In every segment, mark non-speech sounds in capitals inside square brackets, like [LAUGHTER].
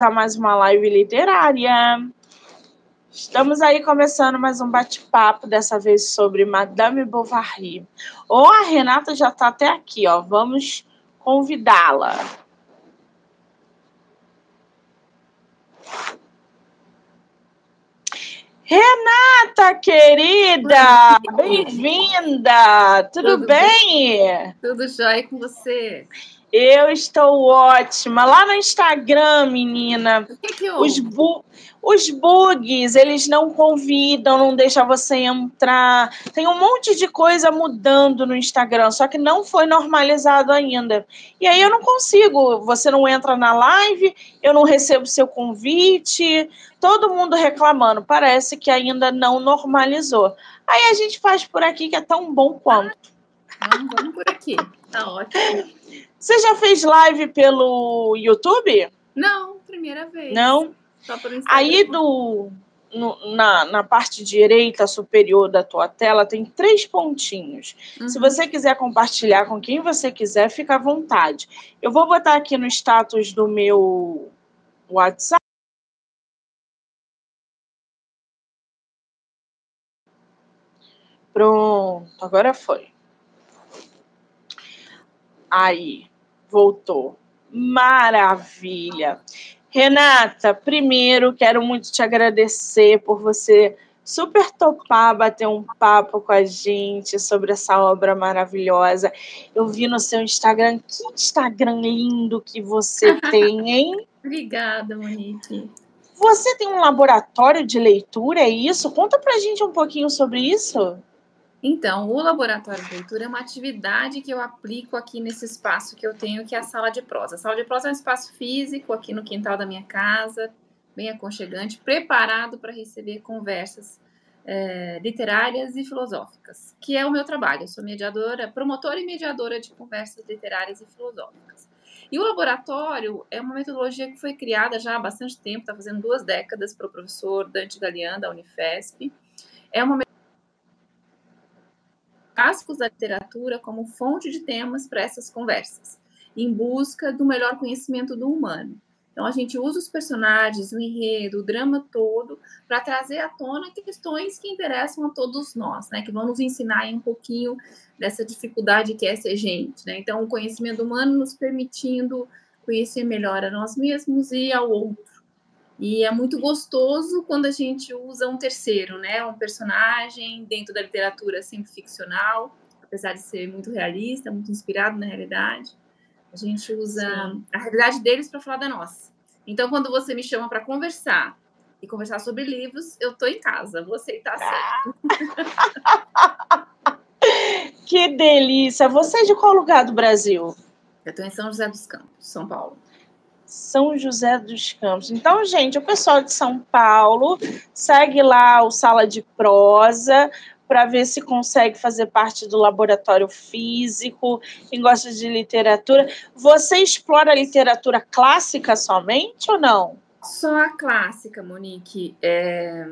a mais uma live literária. Estamos aí começando mais um bate-papo, dessa vez sobre Madame Bovary. Ou oh, a Renata já está até aqui, ó. Vamos convidá-la. Renata, querida, bem-vinda. Tudo, Tudo bem? bem? Tudo jóia com você? Eu estou ótima. Lá no Instagram, menina, o que que os, bu os bugs, eles não convidam, não deixam você entrar. Tem um monte de coisa mudando no Instagram, só que não foi normalizado ainda. E aí eu não consigo. Você não entra na live, eu não recebo seu convite. Todo mundo reclamando. Parece que ainda não normalizou. Aí a gente faz por aqui que é tão bom quanto. Ah, vamos por aqui. Tá ótimo. Você já fez live pelo YouTube? Não, primeira vez. Não? Aí do, no, na, na parte direita superior da tua tela tem três pontinhos. Uhum. Se você quiser compartilhar com quem você quiser, fica à vontade. Eu vou botar aqui no status do meu WhatsApp. Pronto, agora foi. Aí, voltou. Maravilha. Renata, primeiro quero muito te agradecer por você super topar bater um papo com a gente sobre essa obra maravilhosa. Eu vi no seu Instagram, que Instagram lindo que você [LAUGHS] tem, hein? Obrigada, Monique. Você tem um laboratório de leitura, é isso? Conta pra gente um pouquinho sobre isso. Então, o laboratório de leitura é uma atividade que eu aplico aqui nesse espaço que eu tenho, que é a sala de prosa. A sala de prosa é um espaço físico aqui no quintal da minha casa, bem aconchegante, preparado para receber conversas é, literárias e filosóficas, que é o meu trabalho. Eu sou mediadora, promotora e mediadora de conversas literárias e filosóficas. E o laboratório é uma metodologia que foi criada já há bastante tempo, está fazendo duas décadas, para o professor Dante Galian, da Unifesp. É uma clássicos da literatura como fonte de temas para essas conversas, em busca do melhor conhecimento do humano. Então, a gente usa os personagens, o enredo, o drama todo, para trazer à tona questões que interessam a todos nós, né? Que vão nos ensinar um pouquinho dessa dificuldade que é ser gente, né? Então, o conhecimento humano nos permitindo conhecer melhor a nós mesmos e ao outro. E é muito gostoso quando a gente usa um terceiro, né? Um personagem dentro da literatura sempre ficcional, apesar de ser muito realista, muito inspirado na realidade. A gente usa Sim. a realidade deles para falar da nossa. Então, quando você me chama para conversar e conversar sobre livros, eu tô em casa, vou aceitar certo. que delícia! Você é de qual lugar do Brasil? Eu estou em São José dos Campos, São Paulo. São José dos Campos. Então, gente, o pessoal de São Paulo segue lá o Sala de Prosa para ver se consegue fazer parte do laboratório físico. Quem gosta de literatura, você explora a literatura clássica somente ou não? Só a clássica, Monique. É,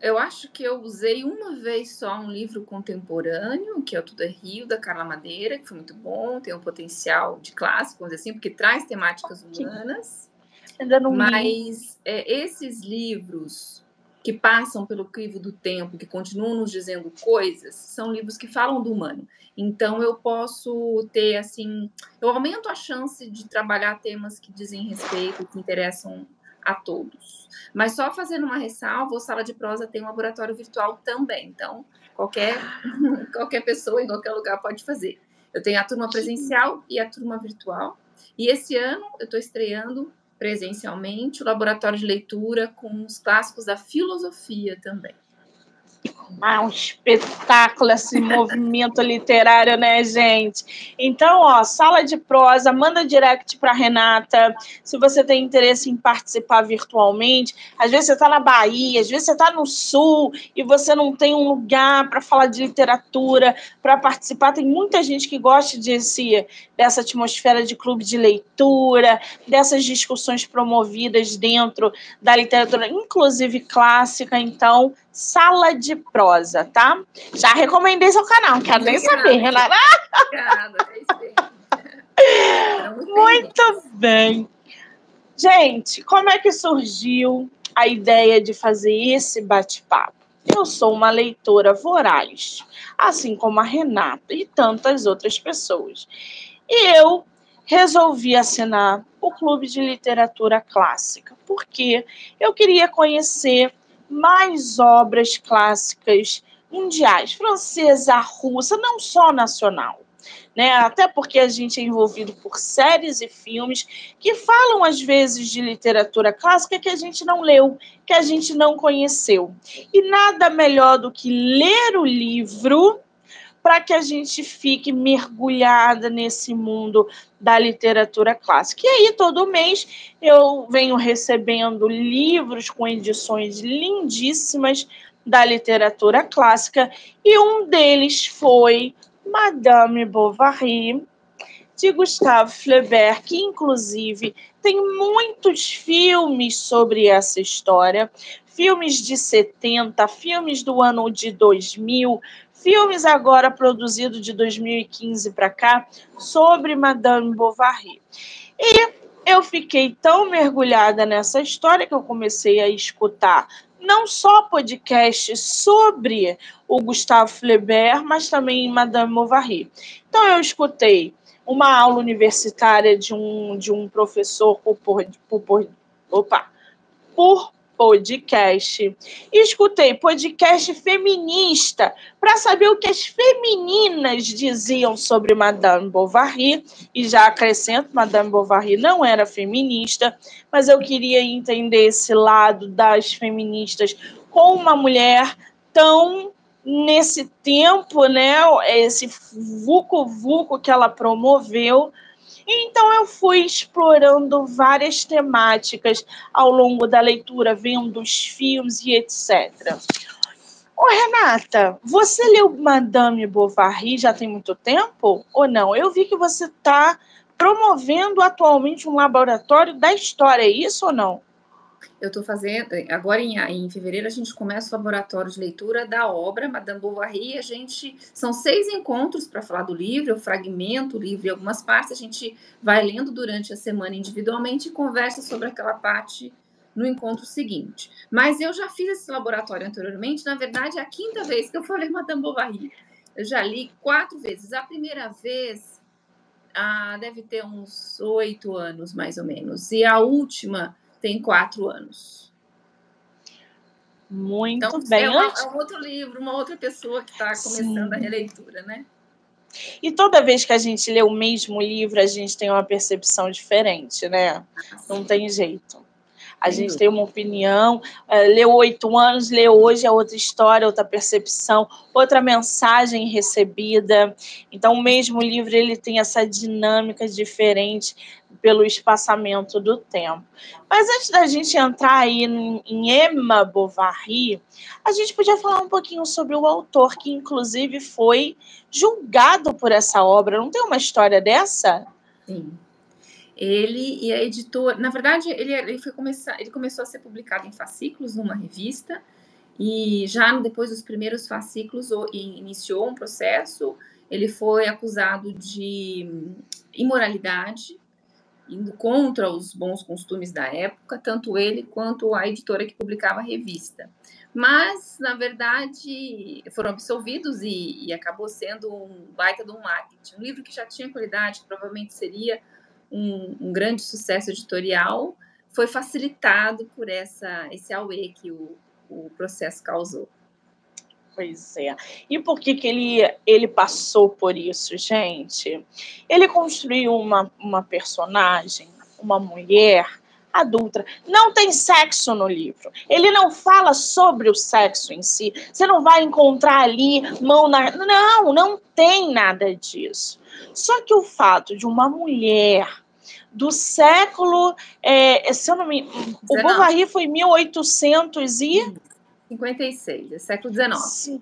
eu acho que eu usei uma vez só um livro contemporâneo, que é o Tudo é Rio, da Carla Madeira, que foi muito bom, tem um potencial de clássico, vamos dizer assim, porque traz temáticas humanas. Ainda não Mas é, esses livros que passam pelo crivo do tempo, que continuam nos dizendo coisas, são livros que falam do humano. Então eu posso ter assim, eu aumento a chance de trabalhar temas que dizem respeito, que interessam a todos. Mas só fazendo uma ressalva, o Sala de Prosa tem um laboratório virtual também. Então, qualquer, [LAUGHS] qualquer pessoa em qualquer lugar pode fazer. Eu tenho a turma presencial e a turma virtual. E esse ano eu estou estreando presencialmente o laboratório de leitura com os clássicos da filosofia também. Ah, um espetáculo esse movimento literário, né, gente? Então, ó, sala de prosa, manda direct para Renata. Se você tem interesse em participar virtualmente, às vezes você está na Bahia, às vezes você está no Sul e você não tem um lugar para falar de literatura, para participar. Tem muita gente que gosta desse, dessa atmosfera de clube de leitura, dessas discussões promovidas dentro da literatura, inclusive clássica. Então, Sala de Prosa, tá? Já recomendei seu canal, quero nem saber, Renata. Obrigada, [LAUGHS] muito bem. Gente, como é que surgiu a ideia de fazer esse bate-papo? Eu sou uma leitora voraz, assim como a Renata e tantas outras pessoas. E eu resolvi assinar o Clube de Literatura Clássica, porque eu queria conhecer mais obras clássicas mundiais, francesa, russa, não só nacional. Né? Até porque a gente é envolvido por séries e filmes que falam às vezes de literatura clássica que a gente não leu, que a gente não conheceu. E nada melhor do que ler o livro para que a gente fique mergulhada nesse mundo da literatura clássica. E aí, todo mês, eu venho recebendo livros com edições lindíssimas da literatura clássica, e um deles foi Madame Bovary, de Gustave Flaubert, que inclusive tem muitos filmes sobre essa história, filmes de 70, filmes do ano de 2000, filmes agora produzidos de 2015 para cá sobre Madame Bovary. E eu fiquei tão mergulhada nessa história que eu comecei a escutar não só podcasts sobre o Gustavo Flaubert, mas também Madame Bovary. Então eu escutei uma aula universitária de um, de um professor por, por, por, opa, por podcast. Escutei podcast feminista para saber o que as femininas diziam sobre Madame Bovary. E já acrescento, Madame Bovary não era feminista, mas eu queria entender esse lado das feministas com uma mulher tão nesse tempo, né? Esse vucu-vucu que ela promoveu então eu fui explorando várias temáticas ao longo da leitura, vendo os filmes e etc. Ô, Renata, você leu Madame Bovary já tem muito tempo ou não? Eu vi que você está promovendo atualmente um laboratório da história, é isso ou não? Eu estou fazendo, agora em, em fevereiro a gente começa o laboratório de leitura da obra Madame Bovary. A gente são seis encontros para falar do livro, o fragmento, o livro e algumas partes. A gente vai lendo durante a semana individualmente e conversa sobre aquela parte no encontro seguinte. Mas eu já fiz esse laboratório anteriormente. Na verdade, é a quinta vez que eu falei Madame Bovary. Eu já li quatro vezes. A primeira vez ah, deve ter uns oito anos mais ou menos, e a última tem quatro anos. Muito então, bem. É, uma, é, um outro livro, uma outra pessoa que está começando Sim. a releitura, né? E toda vez que a gente lê o mesmo livro, a gente tem uma percepção diferente, né? Ah, Não tem jeito. A gente tem uma opinião, uh, leu oito anos, leu hoje é outra história, outra percepção, outra mensagem recebida. Então, o mesmo livro ele tem essa dinâmica diferente pelo espaçamento do tempo. Mas antes da gente entrar aí em Emma Bovary, a gente podia falar um pouquinho sobre o autor, que inclusive foi julgado por essa obra. Não tem uma história dessa? Sim. Ele e a editora, na verdade, ele, ele foi começar, ele começou a ser publicado em fascículos numa revista e já depois dos primeiros fascículos iniciou um processo. Ele foi acusado de imoralidade indo contra os bons costumes da época, tanto ele quanto a editora que publicava a revista. Mas, na verdade, foram absolvidos e, e acabou sendo um baita de um marketing. Um livro que já tinha qualidade, que provavelmente seria um, um grande sucesso editorial, foi facilitado por essa, esse auê que o, o processo causou. Pois é. E por que, que ele, ele passou por isso, gente? Ele construiu uma, uma personagem, uma mulher adulta. Não tem sexo no livro. Ele não fala sobre o sexo em si. Você não vai encontrar ali mão na. Não, não tem nada disso. Só que o fato de uma mulher do século. É, se eu não me. O Bovary foi 1800 e. 56, é século XIX.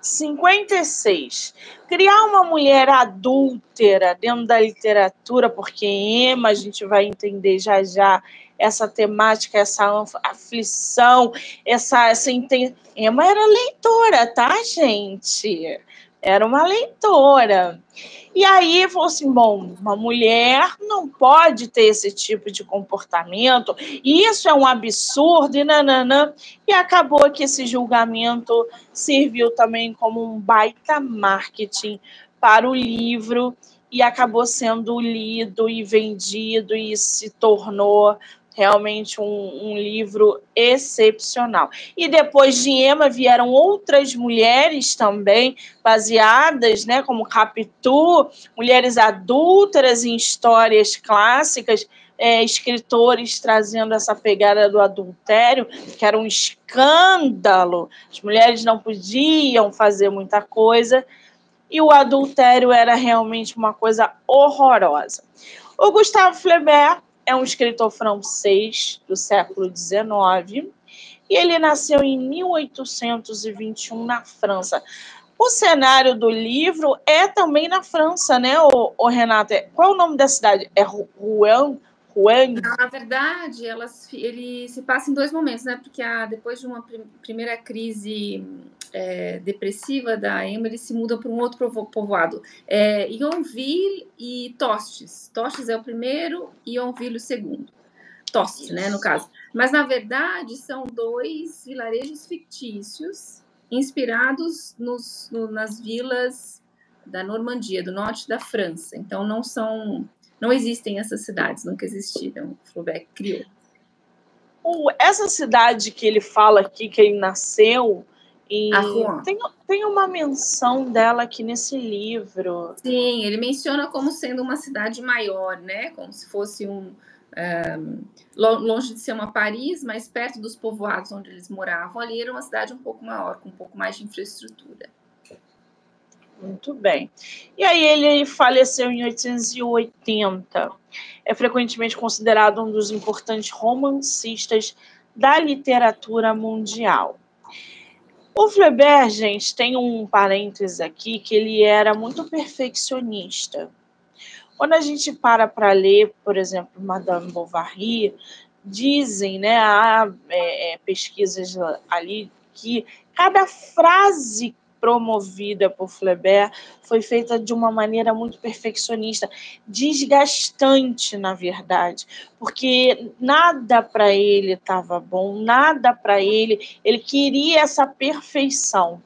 56. Criar uma mulher adúltera dentro da literatura, porque Emma, a gente vai entender já já essa temática, essa aflição, essa, essa Emma era leitora, tá, gente? era uma leitora. E aí falou assim: bom, uma mulher não pode ter esse tipo de comportamento, isso é um absurdo, e nananã. E acabou que esse julgamento serviu também como um baita marketing para o livro e acabou sendo lido e vendido e se tornou realmente um, um, livro excepcional. E depois de Emma vieram outras mulheres também, baseadas, né, como Capitu, mulheres adúlteras em histórias clássicas, é, escritores trazendo essa pegada do adultério, que era um escândalo. As mulheres não podiam fazer muita coisa, e o adultério era realmente uma coisa horrorosa. O Gustavo Flaubert é um escritor francês do século XIX e ele nasceu em 1821 na França. O cenário do livro é também na França, né, o, o Renata? Qual é o nome da cidade? É Rouen? Rouen? Na verdade, elas, ele se passa em dois momentos, né? Porque a, depois de uma prim, primeira crise é, depressiva da Emma, eles se mudam para um outro povoado. É, Yonville e Tostes. Tostes é o primeiro e Yonville o segundo. Tostes, né, no caso. Mas, na verdade, são dois vilarejos fictícios inspirados nos, no, nas vilas da Normandia, do norte da França. Então, não são... Não existem essas cidades, nunca existiram. Flaubert criou. Essa cidade que ele fala aqui, que ele nasceu, e tem, tem uma menção dela aqui nesse livro. Sim, ele menciona como sendo uma cidade maior, né? Como se fosse um. um longe de ser uma Paris, mas perto dos povoados onde eles moravam, ali era uma cidade um pouco maior, com um pouco mais de infraestrutura. Muito bem. E aí ele faleceu em 1880. É frequentemente considerado um dos importantes romancistas da literatura mundial. O Flaubert, gente, tem um parênteses aqui que ele era muito perfeccionista. Quando a gente para para ler, por exemplo, Madame Bovary, dizem, né, há é, é pesquisas ali que cada frase promovida por Flaubert foi feita de uma maneira muito perfeccionista, desgastante, na verdade, porque nada para ele estava bom, nada para ele, ele queria essa perfeição.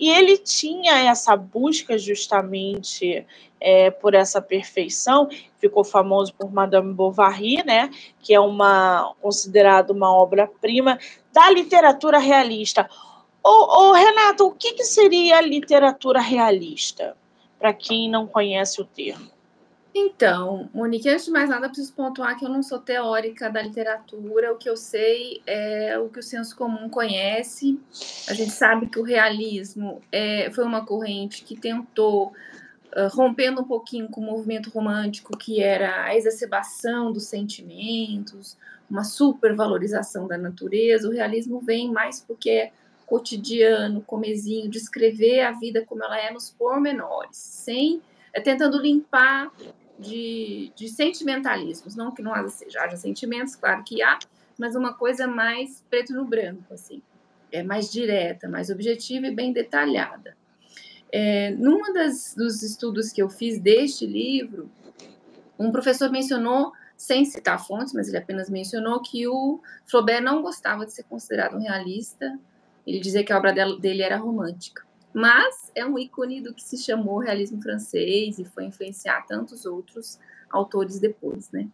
E ele tinha essa busca justamente é, por essa perfeição, ficou famoso por Madame Bovary, né, que é uma considerada uma obra-prima da literatura realista. Ô, ô, Renato, o que, que seria literatura realista, para quem não conhece o termo? Então, Monique, antes de mais nada, preciso pontuar que eu não sou teórica da literatura. O que eu sei é o que o senso comum conhece. A gente sabe que o realismo é, foi uma corrente que tentou, uh, rompendo um pouquinho com o movimento romântico, que era a exacerbação dos sentimentos, uma supervalorização da natureza. O realismo vem mais porque cotidiano, comezinho, descrever a vida como ela é nos pormenores, sem é, tentando limpar de, de sentimentalismos, não que não haja, haja sentimentos, claro que há, mas uma coisa mais preto no branco, assim, é mais direta, mais objetiva e bem detalhada. É, numa das, dos estudos que eu fiz deste livro, um professor mencionou, sem citar fontes, mas ele apenas mencionou que o Flaubert não gostava de ser considerado um realista, ele dizia que a obra dele era romântica. Mas é um ícone do que se chamou realismo francês e foi influenciar tantos outros autores depois, né?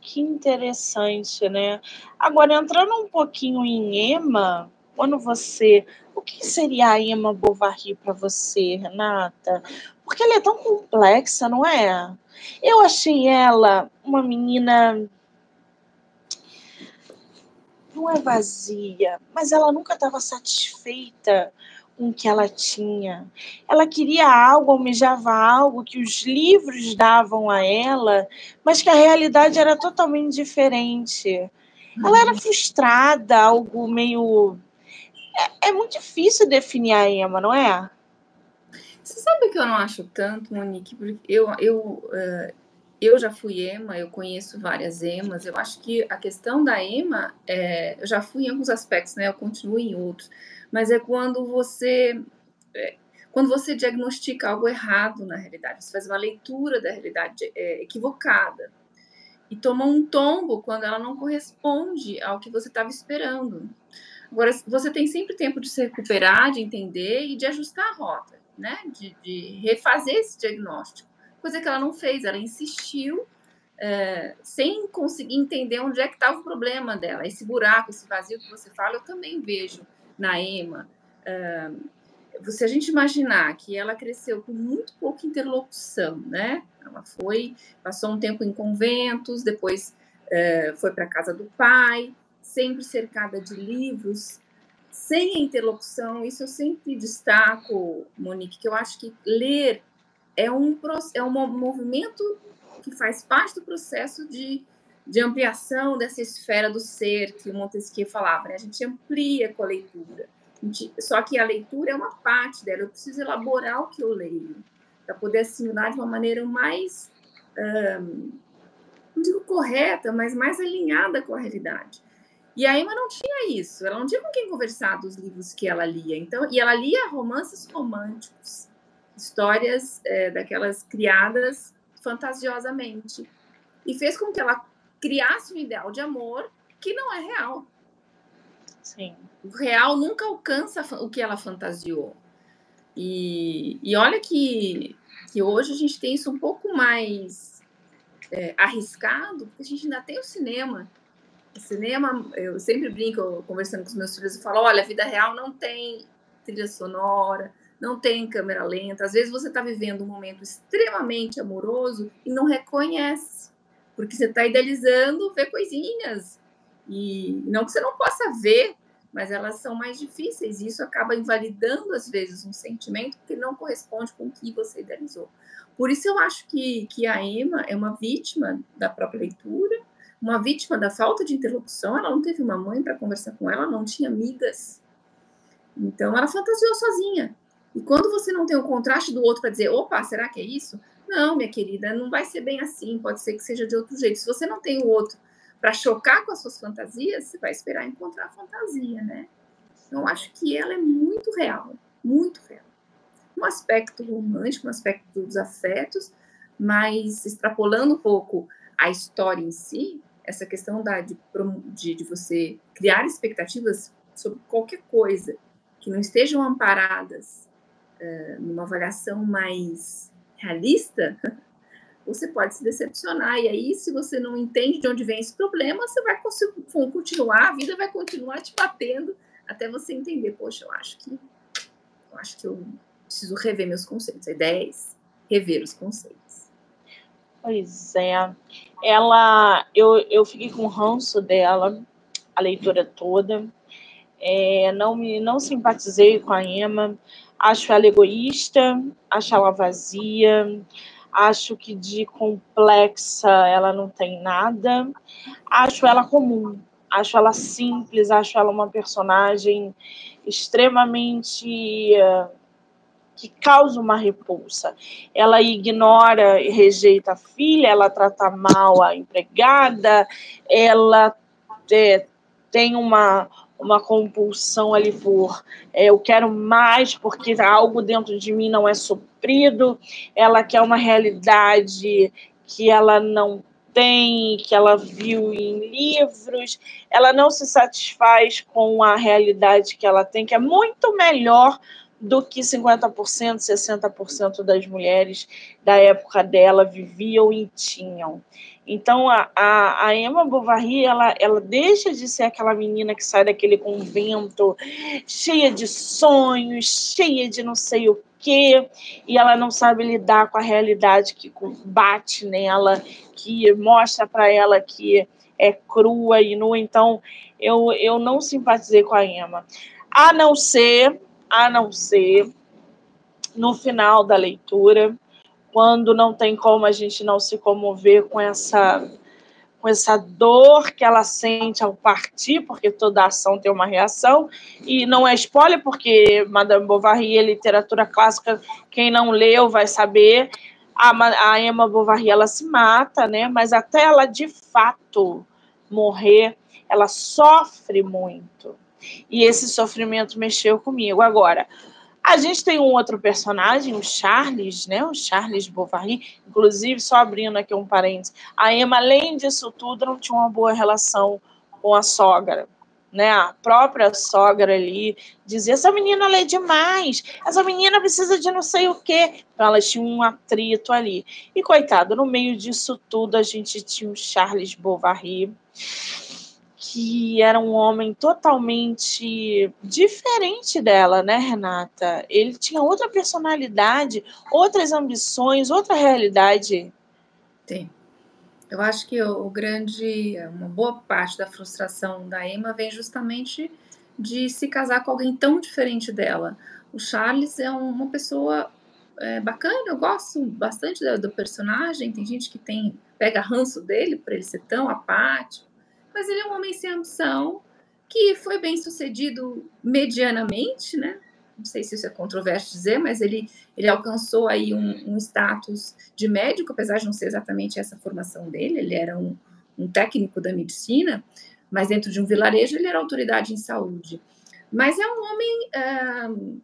Que interessante, né? Agora, entrando um pouquinho em Emma, quando você. O que seria a Emma Bovary para você, Renata? Porque ela é tão complexa, não é? Eu achei ela uma menina não é vazia, mas ela nunca estava satisfeita com o que ela tinha. Ela queria algo, almejava algo que os livros davam a ela, mas que a realidade era totalmente diferente. Ela era frustrada, algo meio. É, é muito difícil definir a Emma, não é? Você sabe que eu não acho tanto, Monique, porque eu, eu, uh, eu já fui ema, eu conheço várias emas. Eu acho que a questão da ema, é, eu já fui em alguns aspectos, né? Eu continuo em outros. Mas é quando você, é, quando você diagnostica algo errado na realidade, você faz uma leitura da realidade é, equivocada e toma um tombo quando ela não corresponde ao que você estava esperando. Agora, você tem sempre tempo de se recuperar, de entender e de ajustar a rota, né? De, de refazer esse diagnóstico. Coisa que ela não fez, ela insistiu é, sem conseguir entender onde é que estava o problema dela. Esse buraco, esse vazio que você fala, eu também vejo na Ema. É, se a gente imaginar que ela cresceu com muito pouca interlocução, né? Ela foi, passou um tempo em conventos, depois é, foi para a casa do pai, sempre cercada de livros, sem interlocução. Isso eu sempre destaco, Monique, que eu acho que ler é um, é um movimento que faz parte do processo de, de ampliação dessa esfera do ser que Montesquieu falava. Né? A gente amplia com a leitura. Só que a leitura é uma parte dela. Eu preciso elaborar o que eu leio para poder assimilar de uma maneira mais, não digo correta, mas mais alinhada com a realidade. E a Emma não tinha isso. Ela não tinha com quem conversar dos livros que ela lia. Então, e ela lia romances românticos, histórias é, daquelas criadas fantasiosamente. E fez com que ela criasse um ideal de amor que não é real. Sim. O real nunca alcança o que ela fantasiou. E, e olha que, que hoje a gente tem isso um pouco mais é, arriscado, porque a gente ainda tem o cinema. O cinema, eu sempre brinco conversando com os meus filhos e falo: olha, a vida real não tem trilha sonora, não tem câmera lenta. Às vezes você está vivendo um momento extremamente amoroso e não reconhece, porque você está idealizando ver coisinhas. E não que você não possa ver, mas elas são mais difíceis e isso acaba invalidando às vezes um sentimento que não corresponde com o que você idealizou. Por isso eu acho que, que a Emma é uma vítima da própria leitura, uma vítima da falta de interlocução. Ela não teve uma mãe para conversar com ela, não tinha amigas. Então ela fantasiou sozinha. E quando você não tem o contraste do outro para dizer, opa, será que é isso? Não, minha querida, não vai ser bem assim, pode ser que seja de outro jeito. Se você não tem o outro para chocar com as suas fantasias, você vai esperar encontrar a fantasia, né? Então, acho que ela é muito real, muito real. Um aspecto romântico, um aspecto dos afetos, mas extrapolando um pouco a história em si, essa questão da, de, de, de você criar expectativas sobre qualquer coisa que não estejam amparadas numa avaliação mais realista, [LAUGHS] você pode se decepcionar. E aí, se você não entende de onde vem esse problema, você vai continuar, a vida vai continuar te batendo até você entender, poxa, eu acho que eu acho que eu preciso rever meus conceitos. A ideia é rever os conceitos. Pois é. Ela, eu, eu fiquei com ranço dela a leitura toda. É, não me não simpatizei com a Emma. Acho ela egoísta, acho ela vazia, Acho que de complexa ela não tem nada. Acho ela comum. Acho ela simples. Acho ela uma personagem extremamente uh, que causa uma repulsa. Ela ignora e rejeita a filha, ela trata mal a empregada, ela é, tem uma, uma compulsão ali por é, eu quero mais porque algo dentro de mim não é suprido, ela quer uma realidade que ela não tem, que ela viu em livros, ela não se satisfaz com a realidade que ela tem, que é muito melhor do que 50%, 60% das mulheres da época dela viviam e tinham. Então, a, a, a, Emma Bovary, ela, ela deixa de ser aquela menina que sai daquele convento cheia de sonhos, cheia de não sei o quê, e ela não sabe lidar com a realidade que bate nela, que mostra para ela que é crua e nua. Então, eu, eu não simpatizei com a Emma. A não ser, a não ser, no final da leitura, quando não tem como a gente não se comover com essa com essa dor que ela sente ao partir, porque toda ação tem uma reação, e não é spoiler, porque Madame Bovary é literatura clássica, quem não leu vai saber, a, a Emma Bovary, ela se mata, né, mas até ela de fato morrer, ela sofre muito, e esse sofrimento mexeu comigo. Agora, A gente tem um outro personagem, o Charles, né? O Charles Bovary. Inclusive, só abrindo aqui um parênteses, a Emma, além disso tudo, não tinha uma boa relação com a sogra. Né, a própria sogra ali dizia: essa menina lê demais, essa menina precisa de não sei o quê. Então, elas tinham um atrito ali. E, coitado, no meio disso tudo, a gente tinha o Charles Bovary, que era um homem totalmente diferente dela, né, Renata? Ele tinha outra personalidade, outras ambições, outra realidade. Sim. Eu acho que o, grande, uma boa parte da frustração da Emma vem justamente de se casar com alguém tão diferente dela. O Charles é uma pessoa é, bacana, eu gosto bastante do, do personagem. Tem gente que tem pega ranço dele por ele ser tão apático mas ele é um homem sem ambição, que foi bem sucedido medianamente, né? Não sei se isso é controverso dizer, mas ele, ele alcançou aí um, um status de médico, apesar de não ser exatamente essa formação dele, ele era um, um técnico da medicina, mas dentro de um vilarejo ele era autoridade em saúde. Mas é um homem. Uh,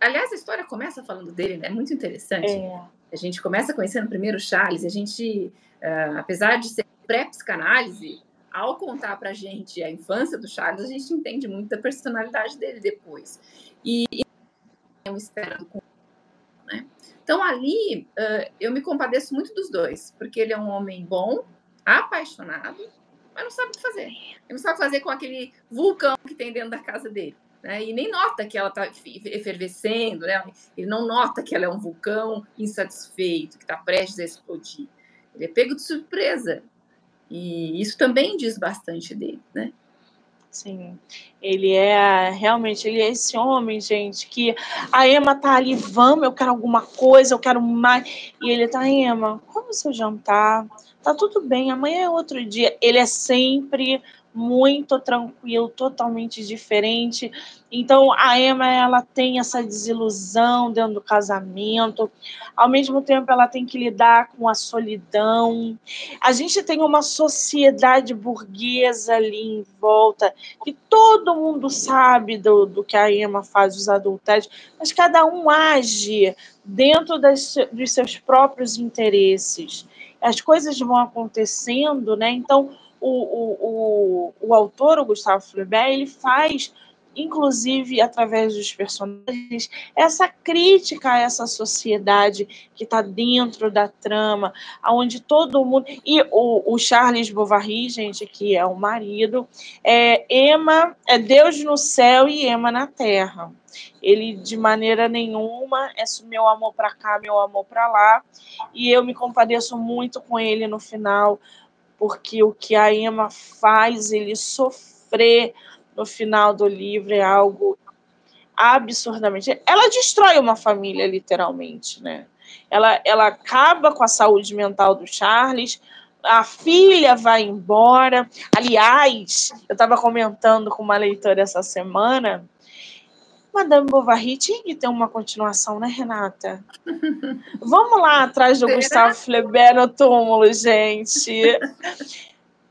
aliás, a história começa falando dele, né? É muito interessante. É. A gente começa conhecendo primeiro Charles, a gente, uh, apesar de ser pré-psicanálise, ao contar para a gente a infância do Charles, a gente entende muito da personalidade dele depois. E, é espera do né? Então, ali, uh, eu me compadeço muito dos dois, porque ele é um homem bom, apaixonado, mas não sabe o que fazer. Ele não sabe fazer com aquele vulcão que tem dentro da casa dele. Né? E nem nota que ela está efervescendo, né? ele não nota que ela é um vulcão insatisfeito, que está prestes a explodir. Ele é pego de surpresa e isso também diz bastante dele, né? Sim, ele é realmente, ele é esse homem, gente, que a Emma tá ali, vamos, eu quero alguma coisa, eu quero mais. E ele tá, Emma, como é seu jantar? Tá tudo bem, amanhã é outro dia. Ele é sempre muito tranquilo, totalmente diferente. Então a Emma ela tem essa desilusão dentro do casamento, ao mesmo tempo ela tem que lidar com a solidão. A gente tem uma sociedade burguesa ali em volta, que todo mundo sabe do, do que a Emma faz, os adultérios, mas cada um age dentro das, dos seus próprios interesses. As coisas vão acontecendo, né? Então, o, o, o, autor, o Gustavo Flaubert, ele faz inclusive através dos personagens, essa crítica a essa sociedade que está dentro da trama, aonde todo mundo. E o, o, Charles Bovary, gente, que é o marido, é Emma, é Deus no céu e Emma na terra. Ele, de maneira nenhuma, é meu amor para cá, meu amor para lá. E eu me compadeço muito com ele no final, porque o que a Emma faz ele sofrer no final do livro é algo absurdamente. Ela destrói uma família, literalmente, né? Ela, ela acaba com a saúde mental do Charles, a filha vai embora. Aliás, eu estava comentando com uma leitora essa semana Madame Bovary tinha que ter uma continuação, né, Renata? Vamos lá atrás do Gustavo Flaubert no túmulo, gente.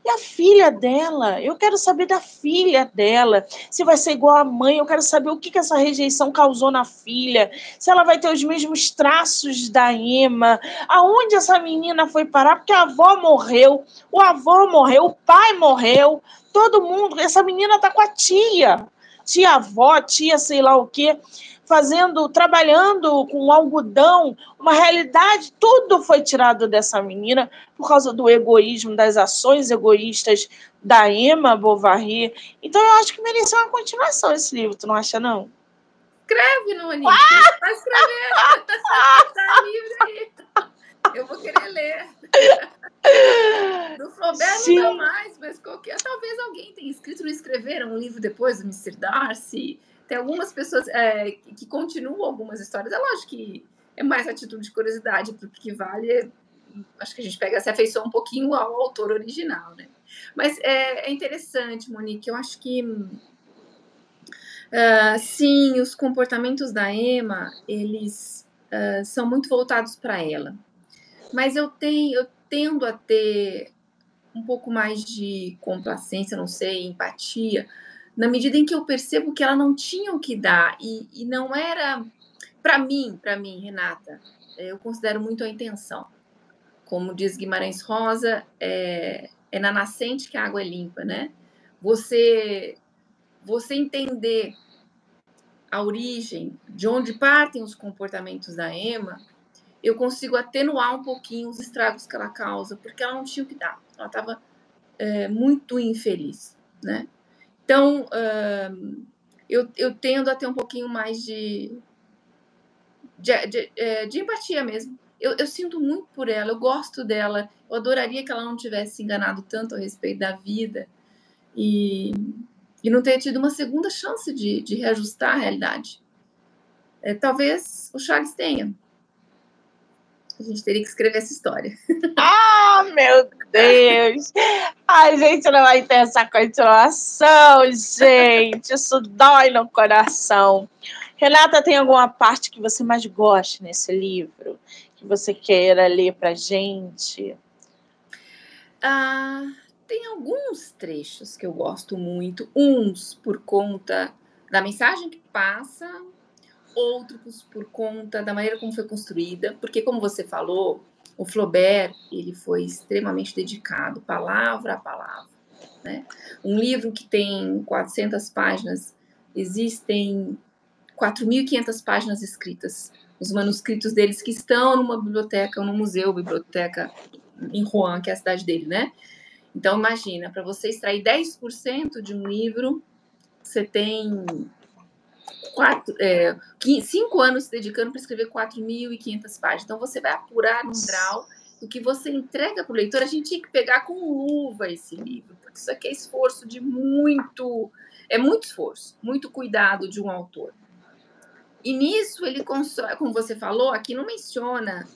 E a filha dela? Eu quero saber da filha dela. Se vai ser igual à mãe, eu quero saber o que, que essa rejeição causou na filha. Se ela vai ter os mesmos traços da Emma. Aonde essa menina foi parar? Porque a avó morreu, o avô morreu, o pai morreu. Todo mundo. Essa menina tá com a tia tia-avó, tia sei lá o quê, fazendo, trabalhando com algodão, uma realidade, tudo foi tirado dessa menina por causa do egoísmo, das ações egoístas da Emma Bovary. Então eu acho que merecia uma continuação esse livro, tu não acha não? Escreve, Noni. Ah! Vai escrever. [LAUGHS] tá livre aí. Eu vou querer ler. [LAUGHS] Do Flaubert Sim. não dá mais, mas qualquer, talvez alguém tenha escrito, não escreveram um livro depois do Mr. Darcy. Tem algumas pessoas é, que continuam algumas histórias. É lógico que é mais atitude de curiosidade, porque que vale. Acho que a gente pega se afeiçoa um pouquinho ao autor original, né? Mas é, é interessante, Monique. Eu acho que uh, sim, os comportamentos da Emma eles uh, são muito voltados para ela. Mas eu tenho, eu tendo a ter um pouco mais de complacência, não sei, empatia na medida em que eu percebo que ela não tinha o que dar e, e não era para mim, para mim, Renata, eu considero muito a intenção. Como diz Guimarães Rosa, é, é na nascente que a água é limpa, né? Você, você entender a origem, de onde partem os comportamentos da Emma, eu consigo atenuar um pouquinho os estragos que ela causa, porque ela não tinha o que dar. Ela estava é, muito infeliz, né? Então, eu, eu tendo a ter um pouquinho mais de, de, de, é, de empatia mesmo. Eu, eu, sinto muito por ela, eu gosto dela, eu adoraria que ela não tivesse enganado tanto a respeito da vida e, e não ter tido uma segunda chance de, de reajustar a realidade. É, talvez o Charles tenha. A gente teria que escrever essa história. [LAUGHS] Ah, meu Deus! A gente não vai ter essa continuação, gente. Isso dói no coração. Renata, tem alguma parte que você mais gosta nesse livro? Que você queira ler pra gente? Ah, tem alguns trechos que eu gosto muito. Uns por conta da mensagem que passa, outros por conta da maneira como foi construída, porque como você falou, o Flaubert ele foi extremamente dedicado, palavra a palavra. Né? Um livro que tem 400 páginas, existem 4.500 páginas escritas, os manuscritos deles que estão numa biblioteca, no museu, biblioteca em Rouen, que é a cidade dele, né? Então imagina, para você extrair 10% de um livro, você tem quatro, é, cinco anos se dedicando para escrever 4.500 páginas. Então, você vai apurar no grau o que você entrega para o leitor. A gente tinha que pegar com luva esse livro, porque isso aqui é esforço de muito. É muito esforço, muito cuidado de um autor. E nisso ele constrói, como você falou, aqui não menciona,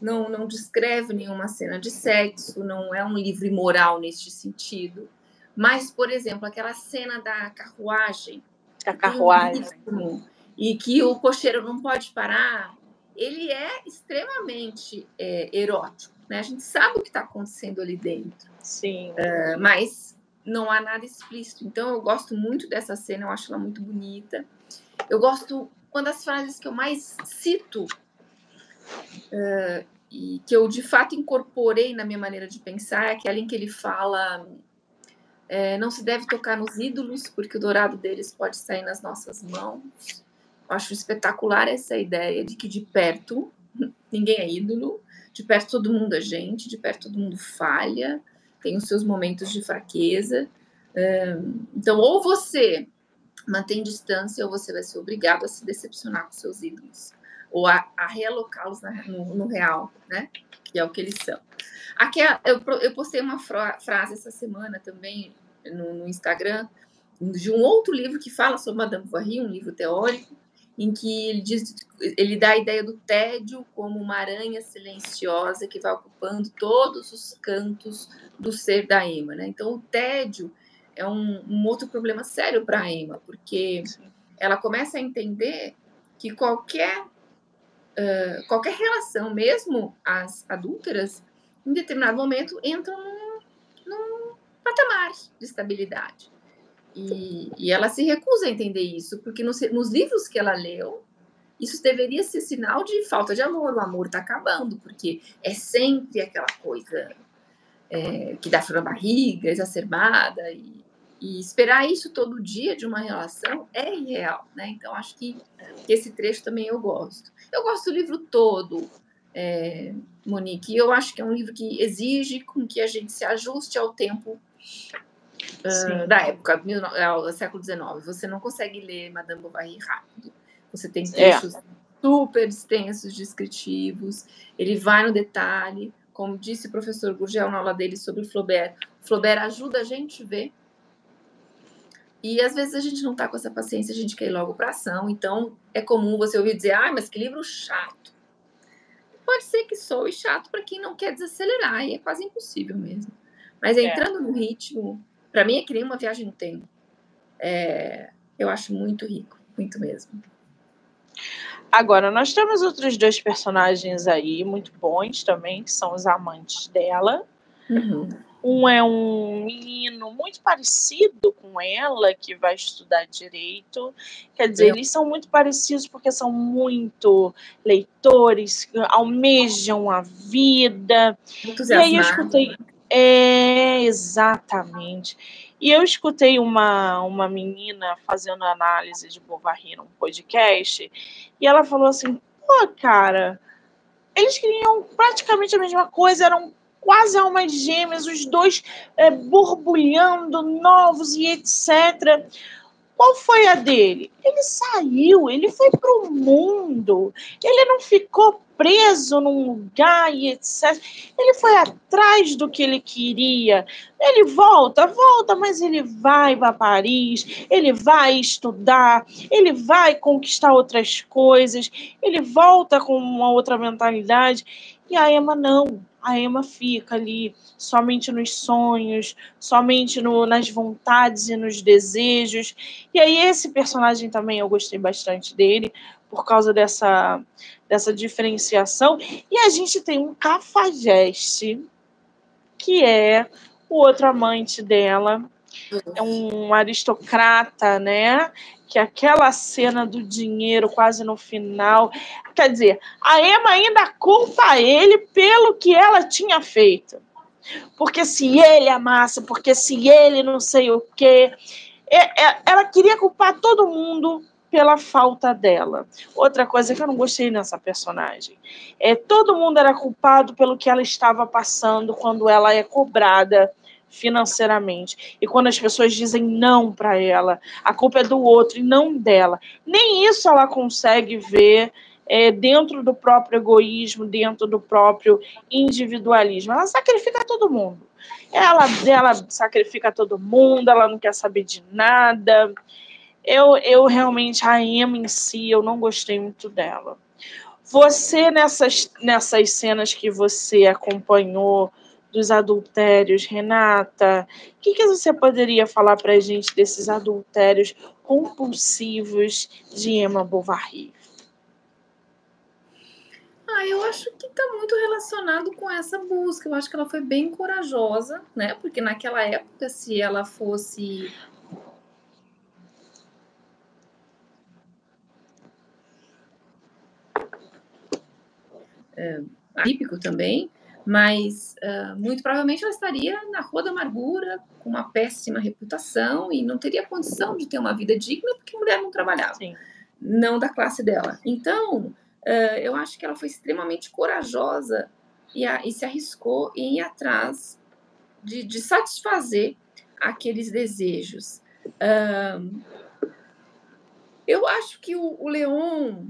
não, não descreve nenhuma cena de sexo, não é um livro imoral neste sentido. Mas, por exemplo, aquela cena da carruagem, a carruagem. E que o cocheiro não pode parar, ele é extremamente é, erótico. Né? A gente sabe o que está acontecendo ali dentro. Sim. Uh, mas não há nada explícito. Então eu gosto muito dessa cena, eu acho ela muito bonita. Eu gosto, uma das frases que eu mais cito uh, e que eu de fato incorporei na minha maneira de pensar é aquela em que ele fala é, não se deve tocar nos ídolos, porque o dourado deles pode sair nas nossas mãos. Eu acho espetacular essa ideia de que de perto [LAUGHS] ninguém é ídolo, de perto todo mundo é gente, de perto todo mundo falha, tem os seus momentos de fraqueza. Então, ou você mantém distância, ou você vai ser obrigado a se decepcionar com seus ídolos, ou a, a realocá-los no, no, real, né? Que é o que eles são. Aqui, eu, eu postei uma frase essa semana também no, no, Instagram de um outro livro que fala sobre Madame Bovary, um livro teórico, em que ele diz, ele dá a ideia do tédio como uma aranha silenciosa que vai ocupando todos os cantos do ser da Emma, né? Então o tédio é um, um outro problema sério para a Emma, porque ela começa a entender que qualquer uh, qualquer relação, mesmo as adúlteras, em determinado momento entram num, num patamar de estabilidade. E, e, ela se recusa a entender isso, porque nos, nos, livros que ela leu, isso deveria ser sinal de falta de amor. O amor está acabando, porque é sempre aquela coisa é, que dá frio na barriga, exacerbada. E, e, esperar isso todo dia de uma relação é irreal. Né? Então, acho que esse trecho também eu gosto. Eu gosto do livro todo é, Monique. Eu acho que é um livro que exige com que a gente se ajuste ao tempo uh, da época, do século XIX. Você não consegue ler Madame Bovary rápido. Você tem é. textos é. super extensos, descritivos. Ele vai no detalhe. Como disse o professor Gurgel na aula dele sobre Flaubert, Flaubert ajuda a gente a ver e às vezes a gente não está com essa paciência, a gente quer ir logo para ação. Então é comum você ouvir dizer: ah, mas que livro chato pode ser que soe chato para quem não quer desacelerar, e é quase impossível mesmo. Mas é. entrando é. no ritmo, para mim é que nem uma viagem no tempo. É, eu acho muito rico, muito mesmo. Agora, nós temos outros dois personagens aí muito bons também, que são os amantes dela. Uhum. Um é um menino muito parecido com ela, que vai estudar direito. Quer dizer, eles são muito parecidos porque são muito leitores, almejam a vida. E aí eu escutei. É, exatamente. E eu escutei uma, uma menina fazendo análise de Bovary num podcast, e ela falou assim: pô, cara, eles queriam praticamente a mesma coisa, eram quase almas gêmeas, os dois é, borbulhando, novos e etc. Qual foi a dele? Ele saiu, ele foi para o mundo, ele não ficou preso num lugar e etc. Ele foi atrás do que ele queria. Ele volta, volta, mas ele vai para Paris, ele vai estudar, ele vai conquistar outras coisas, ele volta com uma outra mentalidade. E a Emma não a Emma fica ali somente nos sonhos, somente no, nas vontades e nos desejos. E aí esse personagem também eu gostei bastante dele por causa dessa dessa diferenciação. E a gente tem um cafajeste que é o outro amante dela, é um aristocrata, né? Que aquela cena do dinheiro quase no final. Quer dizer, a Emma ainda culpa ele pelo que ela tinha feito. Porque se ele amasse, porque se ele não sei o quê. É, é, ela queria culpar todo mundo pela falta dela. Outra coisa que eu não gostei nessa personagem é todo mundo era culpado pelo que ela estava passando quando ela é cobrada financeiramente. E quando as pessoas dizem não para ela, a culpa é do outro e não dela. Nem isso ela consegue ver é, dentro do próprio egoísmo, dentro do próprio individualismo. Ela sacrifica todo mundo. Ela, ela sacrifica todo mundo, ela não quer saber de nada. Eu, eu realmente, a Emma em si, eu não gostei muito dela. Você, nessas, nessas cenas que você acompanhou, dos adultérios, Renata. O que, que você poderia falar para a gente desses adultérios compulsivos de Emma Bovary? Ah, eu acho que está muito relacionado com essa busca. Eu acho que ela foi bem corajosa, né? Porque naquela época, se ela fosse é, também, mas uh, muito provavelmente ela estaria na rua da amargura, com uma péssima reputação e não teria condição de ter uma vida digna porque a mulher não trabalhava, Sim. não da classe dela. Então, uh, eu acho que ela foi extremamente corajosa e, a, e se arriscou em ir atrás de, de satisfazer aqueles desejos. Uh, eu acho que o, o Leon,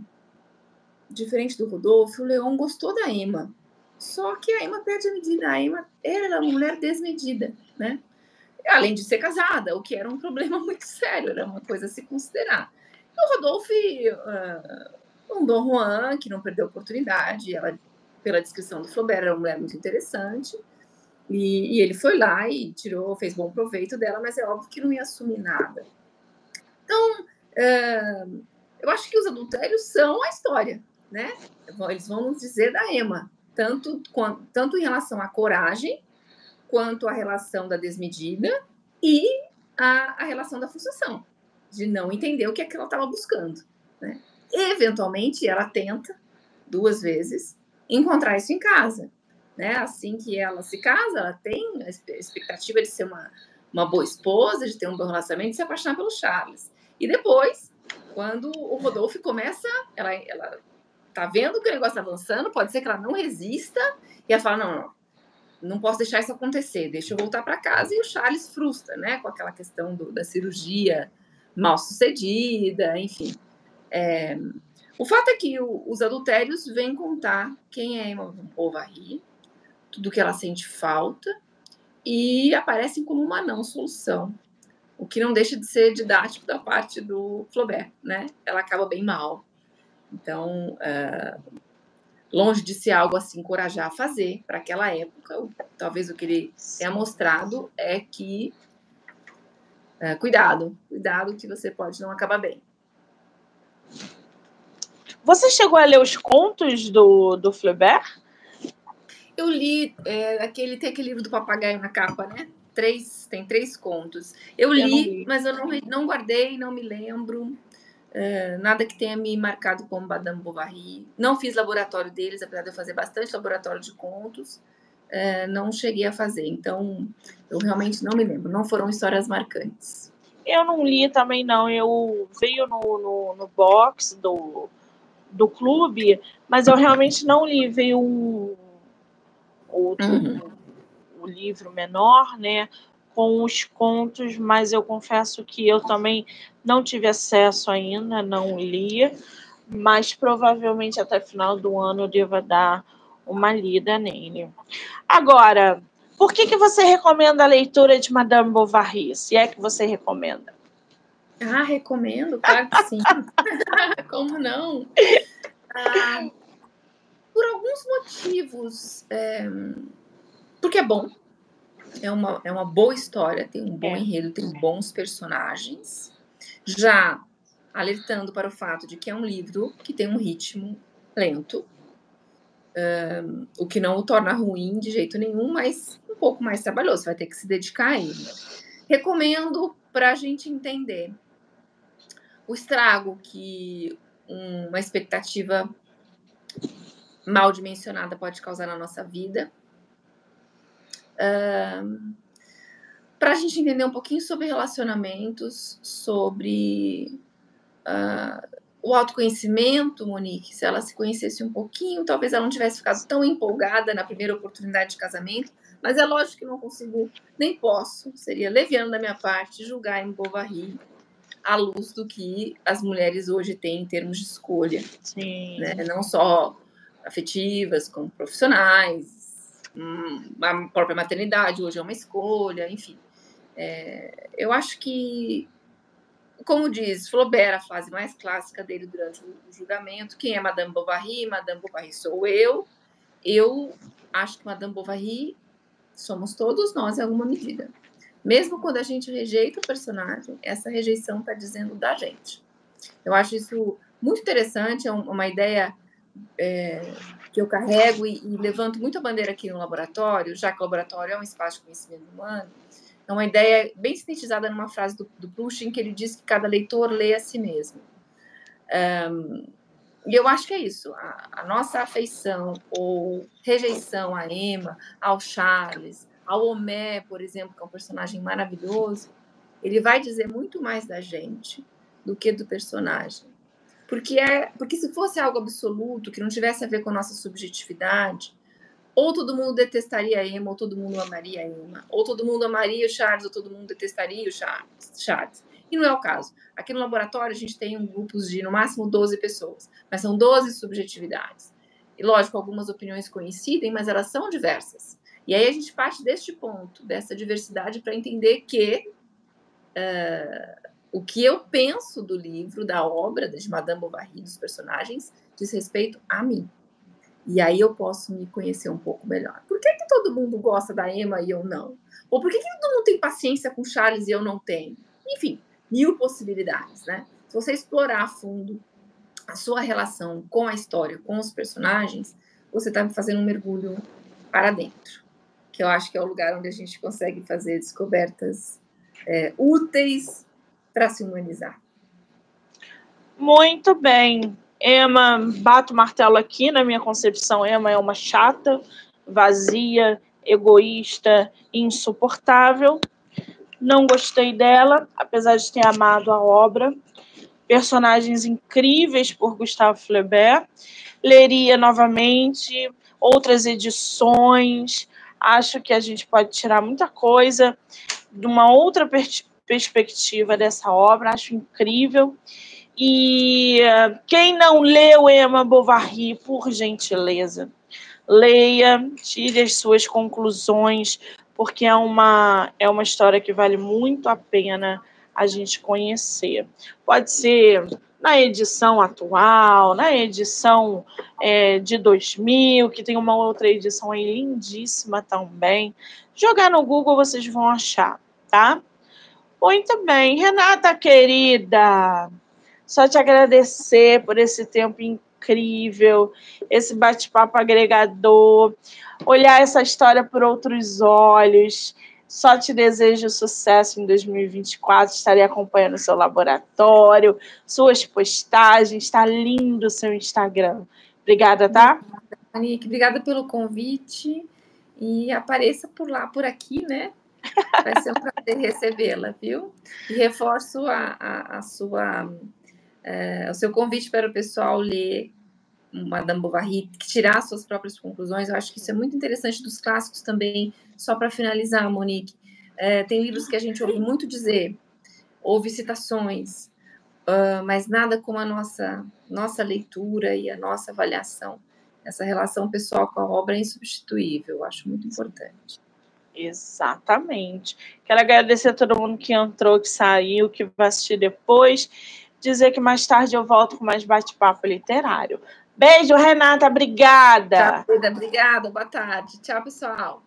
diferente do Rodolfo, o Leon gostou da Emma só que a Emma perde a medida. A Emma era uma mulher desmedida, né? Além de ser casada, o que era um problema [LAUGHS] muito sério, era uma coisa a se considerar. O Rodolfo, uh, um Dom Juan, que não perdeu a oportunidade, ela, pela descrição do Flaubert, era uma mulher muito interessante. E, e, ele foi lá e tirou, fez bom proveito dela, mas é óbvio que não ia assumir nada. Então, uh, eu acho que os adultérios são a história, né? Eles vão nos dizer da Emma tanto, tanto em relação à coragem, quanto à relação da desmedida e a, a relação da frustração, de não entender o que, é que ela estava buscando. Né? Eventualmente, ela tenta, duas vezes, encontrar isso em casa. Né? Assim que ela se casa, ela tem a expectativa de ser uma, uma boa esposa, de ter um bom relacionamento, de se apaixonar pelo Charles. E depois, quando o Rodolfo começa, ela, ela tá vendo que o negócio tá avançando, pode ser que ela não resista e ela fala, não, não, não posso deixar isso acontecer, deixa eu voltar para casa. E o Charles frustra, né, com aquela questão do, da cirurgia mal sucedida, enfim. É, o fato é que o, os adultérios vêm contar quem é Emma Bovary, tudo que ela sente falta, e aparecem como uma não solução. O que não deixa de ser didático da parte do Flaubert, né? Ela acaba bem mal. Então, uh, longe de ser algo assim encorajar a fazer para aquela época, talvez o que ele tenha mostrado é que uh, cuidado, cuidado que você pode não acabar bem. Você chegou a ler os contos do, do Flaubert? Eu li é, aquele tem aquele livro do papagaio na capa, né? Três, tem três contos. Eu li, eu li. mas eu não, não guardei, não me lembro. É, nada que tenha me marcado como Madame Bovary. Não fiz laboratório deles, apesar de eu fazer bastante laboratório de contos. É, não cheguei a fazer, então eu realmente não me lembro. Não foram histórias marcantes. Eu não li também, não. Eu veio no, no, no box do, do clube, mas eu realmente não li. Veio um outro uhum. o livro menor, né? Com os contos, mas eu confesso que eu também não tive acesso ainda, não li, mas provavelmente até final do ano eu devo dar uma lida nele. Agora, por que, que você recomenda a leitura de Madame Bovary? Se é que você recomenda? Ah, recomendo, claro que sim. [LAUGHS] Como não? Ah, por alguns motivos. É, porque é bom. É uma, é uma boa história, tem um bom é. enredo, tem bons personagens. Já alertando para o fato de que é um livro que tem um ritmo lento, um, o que não o torna ruim de jeito nenhum, mas um pouco mais trabalhoso, vai ter que se dedicar a ele. Recomendo para a gente entender o estrago que uma expectativa mal dimensionada pode causar na nossa vida. Uh, para a gente entender um pouquinho sobre relacionamentos, sobre uh, o autoconhecimento, Monique, se ela se conhecesse um pouquinho, talvez ela não tivesse ficado tão empolgada na primeira oportunidade de casamento, mas é lógico que não consigo, nem posso, seria leviano da minha parte, julgar em Bovary à luz do que as mulheres hoje têm em termos de escolha. Sim. Né? Não só afetivas, como profissionais, a própria maternidade hoje é uma escolha, enfim. É, eu acho que, como diz Flaubert, a fase mais clássica dele durante o julgamento, quem é Madame Bovary? Madame Bovary sou eu. Eu acho que Madame Bovary somos todos nós em alguma medida. Mesmo quando a gente rejeita o personagem, essa rejeição está dizendo da gente. Eu acho isso muito interessante, é uma ideia é, que eu carrego e, e, levanto muito a bandeira aqui no laboratório, já que o laboratório é um espaço de conhecimento humano, é uma ideia bem sintetizada numa frase do, do Pushkin, que ele diz que cada leitor lê a si mesmo. Um, e eu acho que é isso. A, a, nossa afeição ou rejeição a Emma, ao Charles, ao Homé, por exemplo, que é um personagem maravilhoso, ele vai dizer muito mais da gente do que do personagem. Porque é, porque se fosse algo absoluto, que não tivesse a ver com a nossa subjetividade, ou todo mundo detestaria a Emma, ou todo mundo amaria a Emma, ou todo mundo amaria o Charles, ou todo mundo detestaria o Charles. E não é o caso. Aqui no laboratório a gente tem um grupos de no máximo 12 pessoas, mas são 12 subjetividades. E lógico, algumas opiniões coincidem, mas elas são diversas. E aí a gente parte deste ponto, dessa diversidade, para entender que uh, o que eu penso do livro, da obra de Madame Bovary, dos personagens, diz respeito a mim. E aí eu posso me conhecer um pouco melhor. Por que, que todo mundo gosta da Emma e eu não? Ou por que, que todo mundo tem paciência com Charles e eu não tenho? Enfim, mil possibilidades, né? Se você explorar a fundo a sua relação com a história, com os personagens, você está fazendo um mergulho para dentro, que eu acho que é o lugar onde a gente consegue fazer descobertas é, úteis para se humanizar. Muito bem. Emma, bato o martelo aqui, na minha concepção, Emma é uma chata, vazia, egoísta, insuportável. Não gostei dela, apesar de ter amado a obra. Personagens incríveis por Gustavo Flaubert. Leria novamente outras edições. Acho que a gente pode tirar muita coisa de uma outra perspectiva dessa obra, acho incrível. E uh, quem não leu Emma Bovary, por gentileza, leia, tire as suas conclusões, porque é uma, é uma história que vale muito a pena a gente conhecer. Pode ser na edição atual, na edição é, de 2000, que tem uma outra edição aí lindíssima também. Jogar no Google vocês vão achar, tá? Muito bem, Renata querida, só te agradecer por esse tempo incrível esse bate-papo agregador, olhar essa história por outros olhos. Só te desejo sucesso em 2024. Estarei acompanhando o seu laboratório, suas postagens. Está lindo o seu Instagram. Obrigada, tá? Anique, obrigada pelo convite. E apareça por lá, por aqui, né? Vai ser um prazer recebê-la, viu? E reforço a, a, a sua, é, o seu convite para o pessoal ler Madame Bovary, tirar suas próprias conclusões. Eu acho que isso é muito interessante dos clássicos também. Só para finalizar, Monique, é, tem livros que a gente ouve muito dizer, ouve citações, uh, mas nada como a nossa, nossa leitura e a nossa avaliação. Essa relação pessoal com a obra é insubstituível, eu acho muito importante. Exatamente. Quero agradecer a todo mundo que entrou, que saiu, que vai assistir depois. Dizer que mais tarde eu volto com mais bate-papo literário. Beijo, Renata. Obrigada. Tchau, obrigada. Boa tarde. Tchau, pessoal.